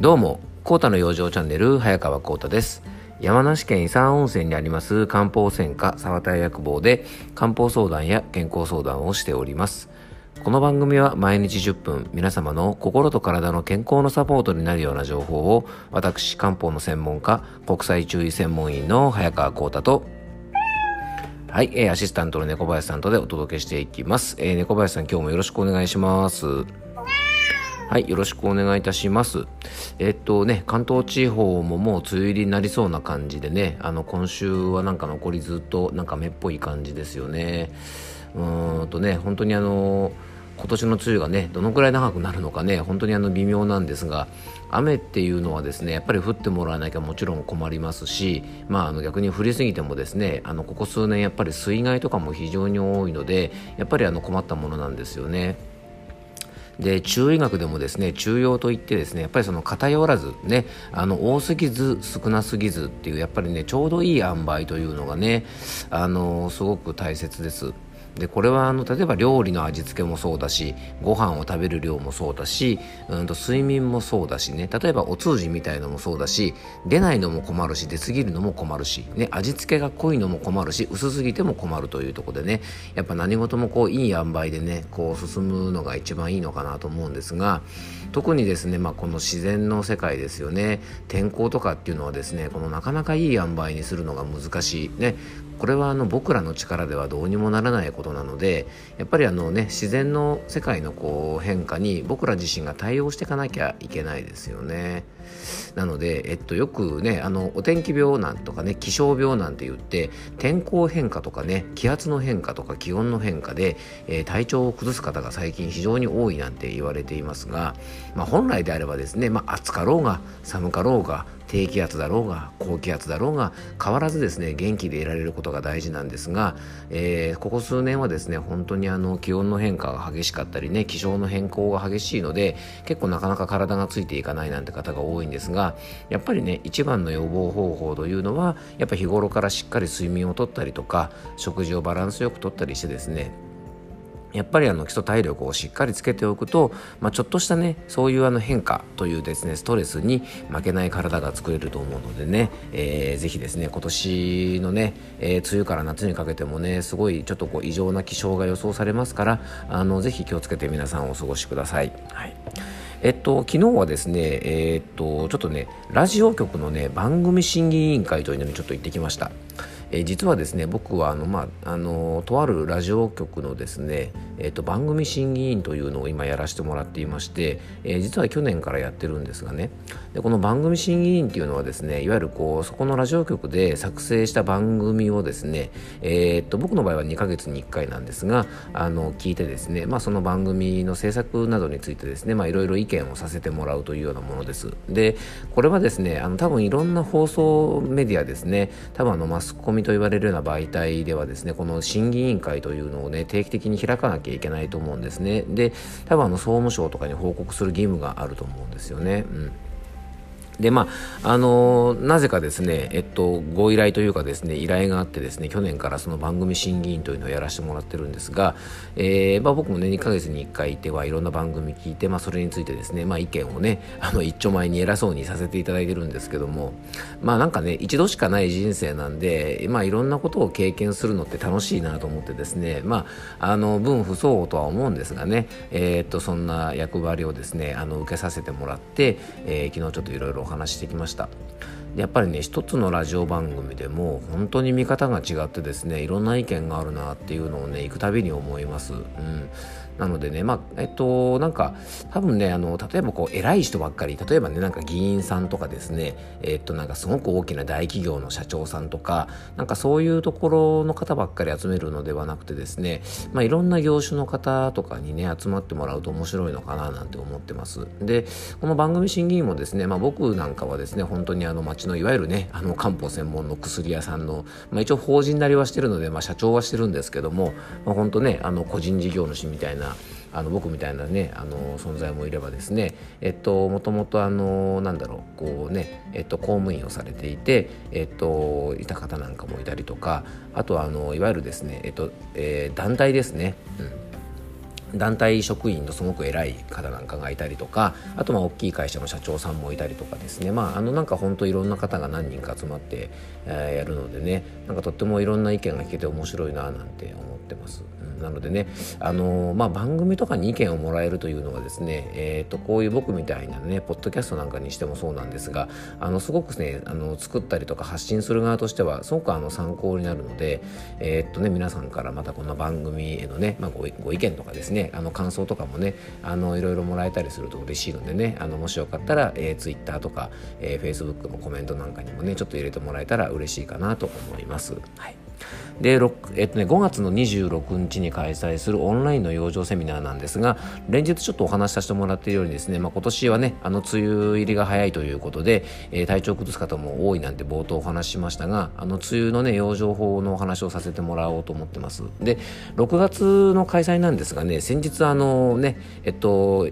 どうも、コータの養生チャンネル、早川コータです。山梨県伊佐温泉にあります漢方専科沢田薬房で漢方相談や健康相談をしております。この番組は毎日10分皆様の心と体の健康のサポートになるような情報を私漢方の専門家国際注意専門員の早川幸太とはい、えー、アシスタントの猫林さんとでお届けしていきます、えー、猫林さん今日もよろしくお願いしますはい、よろしくお願いいたします。えっとね、関東地方ももう梅雨入りになりそうな感じでね、あの今週はなんか残りずっとなんか目っぽい感じですよね。うーんとね、本当にあの今年の梅雨がねどのくらい長くなるのかね本当にあの微妙なんですが雨っていうのはですねやっぱり降ってもらわなきゃもちろん困りますし、まあ、あの逆に降りすぎてもですねあのここ数年やっぱり水害とかも非常に多いのでやっぱりあの困ったものなんですよね。で中医学でもですね中庸といってですねやっぱりその偏らずねあの多すぎず少なすぎずっていうやっぱりねちょうどいい塩梅というのがねあのすごく大切です。でこれはあの例えば料理の味付けもそうだしご飯を食べる量もそうだし、うん、と睡眠もそうだしね。例えばお通じみたいのもそうだし出ないのも困るし出過ぎるのも困るし、ね、味付けが濃いのも困るし薄すぎても困るというとこでねやっぱ何事もこういい塩梅でねこう進むのが一番いいのかなと思うんですが特にですね、まあ、この自然の世界ですよね。天候とかっていうのはですねこのなかなかいい塩梅にするのが難しい。ね。これはあの僕らの力ではどうにもならないことなのでやっぱりあのね自然の世界のこう変化に僕ら自身が対応していかなきゃいけないですよね。なので、えっと、よくねあのお天気病なんとかね気象病なんて言って天候変化とかね気圧の変化とか気温の変化で、えー、体調を崩す方が最近非常に多いなんて言われていますが、まあ、本来であればですね、まあ、暑かろうが寒かろうが低気圧だろうが高気圧だろうが変わらずですね元気でいられることが大事なんですが、えー、ここ数年はですね本当にあの気温の変化が激しかったりね気象の変更が激しいので結構なかなか体がついていかないなんて方が多いんですがやっぱりね一番の予防方法というのはやっぱ日頃からしっかり睡眠をとったりとか食事をバランスよくとったりしてですねやっぱりあの基礎体力をしっかりつけておくと、まあ、ちょっとしたねそういうあの変化というですねストレスに負けない体が作れると思うのでね、えー、ぜひですね今年のね、えー、梅雨から夏にかけてもねすごいちょっとこう異常な気象が予想されますからあのぜひ気をつけて皆さんお過ごしください。はいえっと、昨日はですね、えー、っと、ちょっとね、ラジオ局のね、番組審議委員会というのにちょっと行ってきました。えー、実はですね僕はあの、まあ、あのとあるラジオ局のですね、えーと、番組審議員というのを今やらせてもらっていまして、えー、実は去年からやってるんですがねでこの番組審議員っていうのはですねいわゆるこうそこのラジオ局で作成した番組をですね、えーと、僕の場合は2ヶ月に1回なんですがあの聞いてですね、まあ、その番組の制作などについてですねいろいろ意見をさせてもらうというようなものです。でこれはですねあの多分いろんな放送メディアですね多分あのマスコミと言われるような媒体ではですねこの審議委員会というのをね定期的に開かなきゃいけないと思うんですねで多分あの総務省とかに報告する義務があると思うんですよね。うんでまああのー、なぜかですね、えっと、ご依頼というかですね依頼があってですね去年からその番組審議員というのをやらせてもらってるんですが、えーまあ、僕もね2ヶ月に1回行ってはいろんな番組聞いて、まあ、それについてですね、まあ、意見をねあの一丁前に偉そうにさせていただいてるんですけどもまあなんかね一度しかない人生なんで、まあ、いろんなことを経験するのって楽しいなと思ってですねまああの分不相応とは思うんですがね、えー、っとそんな役割をですねあの受けさせてもらって、えー、昨日ちょっといろいろ話してきました。やっぱりね一つのラジオ番組でも本当に見方が違ってですねいろんな意見があるなっていうのをね行くたびに思います、うん、なのでね、まあ、えっと、なんか、多分ね、あの、例えばこう、偉い人ばっかり、例えばね、なんか議員さんとかですね、えっと、なんかすごく大きな大企業の社長さんとか、なんかそういうところの方ばっかり集めるのではなくてですね、まあ、いろんな業種の方とかにね、集まってもらうと面白いのかななんて思ってます。で、この番組審議員もですね、まあ、僕なんかはですね、本当にあの、町のいわゆるね、あの、漢方専門の薬屋さんの、まあ、一応法人なりはしてるので、まあ、社長はしてるんですけども、まあ、本当ね、あの、個人事業主みたいな、あの僕みたいなねあの存在もいればですねえっともともとあのなんだろうこうねえっと公務員をされていてえっといた方なんかもいたりとかあとはあのいわゆるですねえっと、えー、団体ですね、うん。団体職員のすごく偉い方なんかがいたりとかあとまあ大きい会社の社長さんもいたりとかですねまああのなんか本当いろんな方が何人か集まって、えー、やるのでねなんかとってもいろんな意見が聞けて面白いななんて思ってます。なのでね、あのー、まあ、番組とかに意見をもらえるというのはですね、えーと、こういう僕みたいなねポッドキャストなんかにしてもそうなんですがあのすごくねあの作ったりとか発信する側としてはすごくあの参考になるので、えーとね、皆さんからまたこの番組へのね、まあ、ごご意見とかですねねあの感想とかもねあのいろいろもらえたりすると嬉しいのでねあのもしよかったら、えー、Twitter とか、えー、Facebook のコメントなんかにもねちょっと入れてもらえたら嬉しいかなと思います。はいで、えっとね、5月の26日に開催するオンラインの養生セミナーなんですが連日ちょっとお話しさせてもらっているようにですね、まあ、今年はねあの梅雨入りが早いということで、えー、体調を崩す方も多いなんて冒頭お話ししましたがあの梅雨のね養生法のお話をさせてもらおうと思ってます。で6月の開催なんですがね先日あのねえっと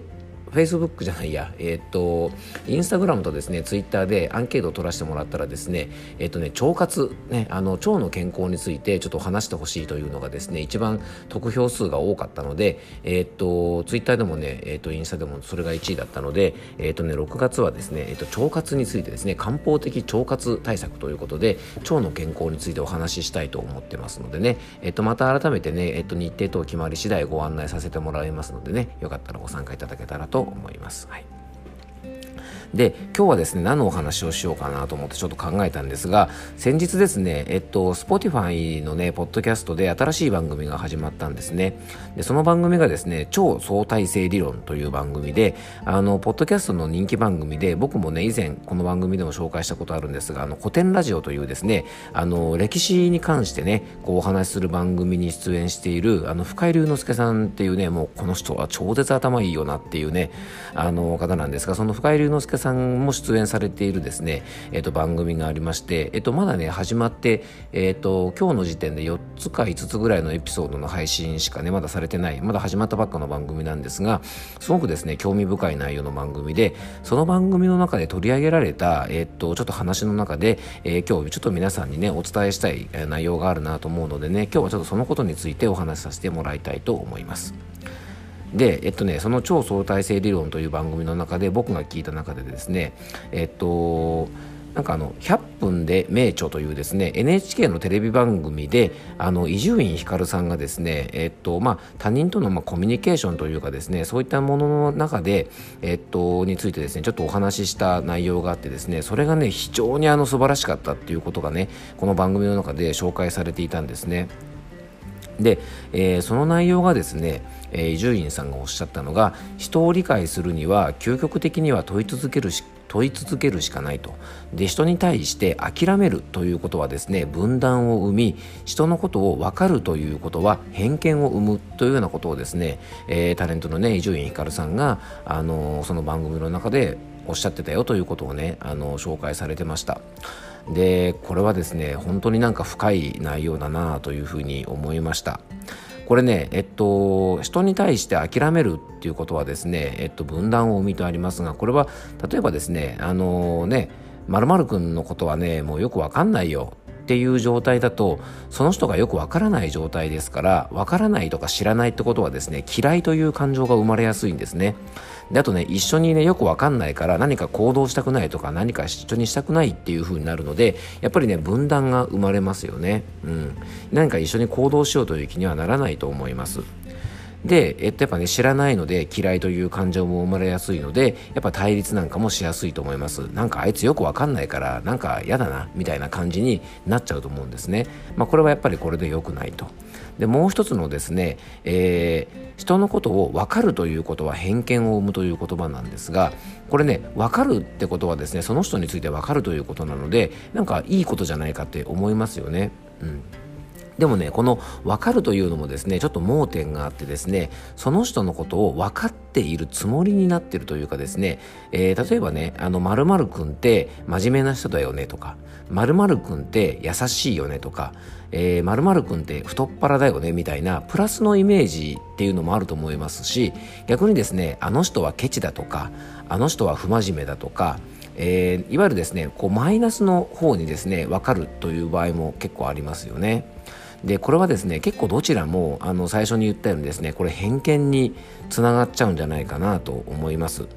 フェイスブックじゃないや、えっ、と、インスタグラムとですね、ツイッターでアンケートを取らせてもらったらですね、えっ、とね、腸活、ね、あの、腸の健康についてちょっと話してほしいというのがですね、一番得票数が多かったので、えっ、と、ツイッターでもね、えっ、と、インスタでもそれが1位だったので、えっ、とね、6月はですね、えっ、と、腸活についてですね、漢方的腸活対策ということで、腸の健康についてお話ししたいと思ってますのでね、えっ、と、また改めてね、えっ、と、日程等決まり次第ご案内させてもらいますのでね、よかったらご参加いただけたらと思います。はいで今日はですね何のお話をしようかなと思ってちょっと考えたんですが先日ですねえっと Spotify のねポッドキャストで新しい番組が始まったんですね。でその番組がですね超相対性理論という番組であのポッドキャストの人気番組で僕もね以前この番組でも紹介したことあるんですがあの古典ラジオというですねあの歴史に関してねこうお話しする番組に出演しているあの深井龍之介さんっていうねもうこの人は超絶頭いいよなっていうねあの方なんですがその深井龍之介さんも出演されているですね、えっ、と、番組がありまして、えっ、と、まだね、始まって、えっ、と、今日の時点で4つか5つぐらいのエピソードの配信しかね、まだされてない、まだ始まったばっかの番組なんですが、すごくですね、興味深い内容の番組で、その番組の中で取り上げられた、えっ、と、ちょっと話の中で、え今日ちょっと皆さんにね、お伝えしたい内容があるなと思うのでね、今日はちょっとそのことについてお話しさせてもらいたいと思います。で、えっとね、その超相対性理論という番組の中で僕が聞いた中でですね、えっと、なんかあの100分で名著というですね NHK のテレビ番組で伊集院光さんがですねえっとまあ他人とのまあコミュニケーションというかですねそういったものの中でえっとについてですねちょっとお話しした内容があってですねそれがね非常にあの素晴らしかったっていうことがねこの番組の中で紹介されていたんですね。で、えー、その内容がですね伊集院さんがおっしゃったのが人を理解するには究極的には問い続けるし問い続けるしかないと。で人に対して諦めるということはですね分断を生み人のことを分かるということは偏見を生むというようなことをですね、えー、タレントのね伊集院光さんが、あのー、その番組の中でおっしゃってたよということをね、あの、紹介されてました。でこれはですね本当になんか深い内容だなというふうに思いましたこれねえっと人に対して諦めるっていうことはですねえっと分断を生みとありますがこれは例えばですねあのねまるくんのことはねもうよくわかんないよっていう状態だとその人がよくわからない状態ですからわからないとか知らないってことはですね嫌いという感情が生まれやすいんですね。であとね一緒にねよくわかんないから何か行動したくないとか何か一緒にしたくないっていう風になるのでやっぱりね分断が生まれますよね。うん。何か一緒に行動しようという気にはならないと思います。で、えっと、やっぱね、知らないので嫌いという感情も生まれやすいので、やっぱ対立なんかもしやすいと思います。なんかあいつよくわかんないから、なんか嫌だな、みたいな感じになっちゃうと思うんですね。まあ、これはやっぱりこれで良くないと。で、もう一つのですね、えー、人のことを分かるということは偏見を生むという言葉なんですが、これね、分かるってことはですね、その人について分かるということなので、なんかいいことじゃないかって思いますよね。うん。でもね、この分かるというのもですね、ちょっと盲点があってですね、その人のことを分かっているつもりになっているというかですね、えー、例えばね、あの、〇〇くんって真面目な人だよねとか、〇〇くんって優しいよねとか、えー、〇〇くんって太っ腹だよねみたいなプラスのイメージっていうのもあると思いますし、逆にですね、あの人はケチだとか、あの人は不真面目だとか、えー、いわゆるですねこうマイナスの方にですね分かるという場合も結構ありますよね。でこれはですね結構どちらもあの最初に言ったようにですねこれ偏見につながっちゃうんじゃないかなと思います。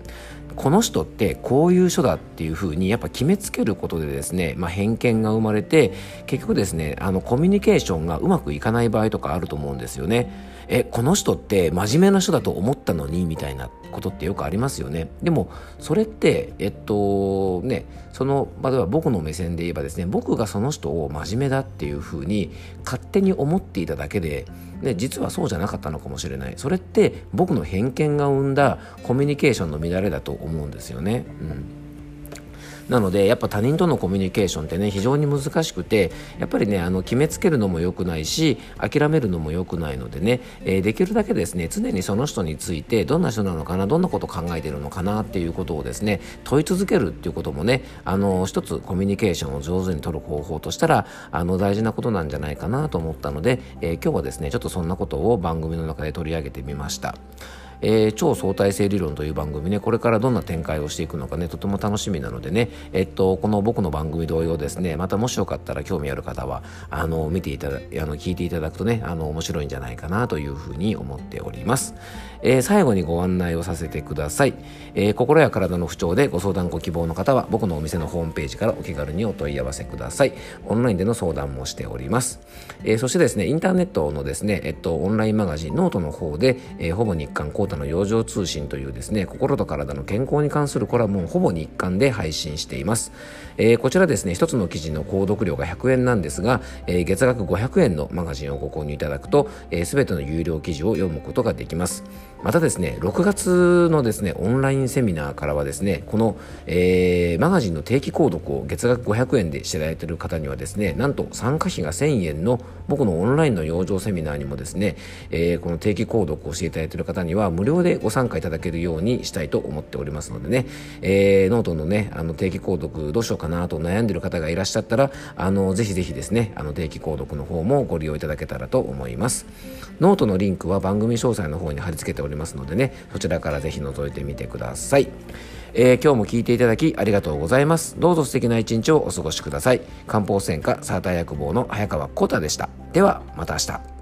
この人ってこういう人だっていうふうにやっぱ決めつけることでですね、まあ、偏見が生まれて結局ですねあのコミュニケーションがうまくいかない場合とかあると思うんですよね。えこの人って真面目な人だと思ったのにみたいなことってよくありますよね。でもそれってえっとねその例えば僕の目線で言えばですね僕がその人を真面目だっていうふうに勝手に思っていただけでね、実はそうじゃなかったのかもしれないそれって僕の偏見が生んだコミュニケーションの乱れだと思うんですよね。うんなのでやっぱ他人とのコミュニケーションってね非常に難しくてやっぱりねあの決めつけるのも良くないし諦めるのも良くないのでね、えー、できるだけですね常にその人についてどんな人なのかなどんなことを考えてるのかなっていうことをですね問い続けるっていうこともねあの一つコミュニケーションを上手に取る方法としたらあの大事なことなんじゃないかなと思ったので、えー、今日はですねちょっとそんなことを番組の中で取り上げてみました。えー、超相対性理論という番組ねこれからどんな展開をしていくのかねとても楽しみなのでねえっとこの僕の番組同様ですねまたもしよかったら興味ある方はあの見ていただあの聞いていただくとねあの面白いんじゃないかなというふうに思っております、えー、最後にご案内をさせてください、えー、心や体の不調でご相談ご希望の方は僕のお店のホームページからお気軽にお問い合わせください。オンラインでの相談もしております、えー、そしてですねインターネットのですねえっとオンラインマガジンノートの方で、えー、ほぼ日刊コータの養生通信というですね心と体の健康に関するコラムをほぼ日刊で配信しています、えー、こちらですね一つの記事の購読料が100円なんですが、えー、月額500円のマガジンをご購入いただくとすべ、えー、ての有料記事を読むことができます。またですね6月のですねオンラインセミナーからはですねこの、えー、マガジンの定期購読を月額500円でしていただいている方にはですねなんと参加費が1000円の僕のオンラインの養生セミナーにもですね、えー、この定期購読をしていただいている方には無無料でご参加いただけるようにしたいと思っておりますのでね、えー、ノートのねあの定期購読どうしようかなと悩んでいる方がいらっしゃったらあのぜひぜひですねあの定期購読の方もご利用いただけたらと思います。ノートのリンクは番組詳細の方に貼り付けておりますのでねそちらからぜひ覗いてみてください、えー、今日も聞いていただきありがとうございます。どうぞ素敵な一日をお過ごしください。漢方専科サーター薬房の早川浩太でした。ではまた明日。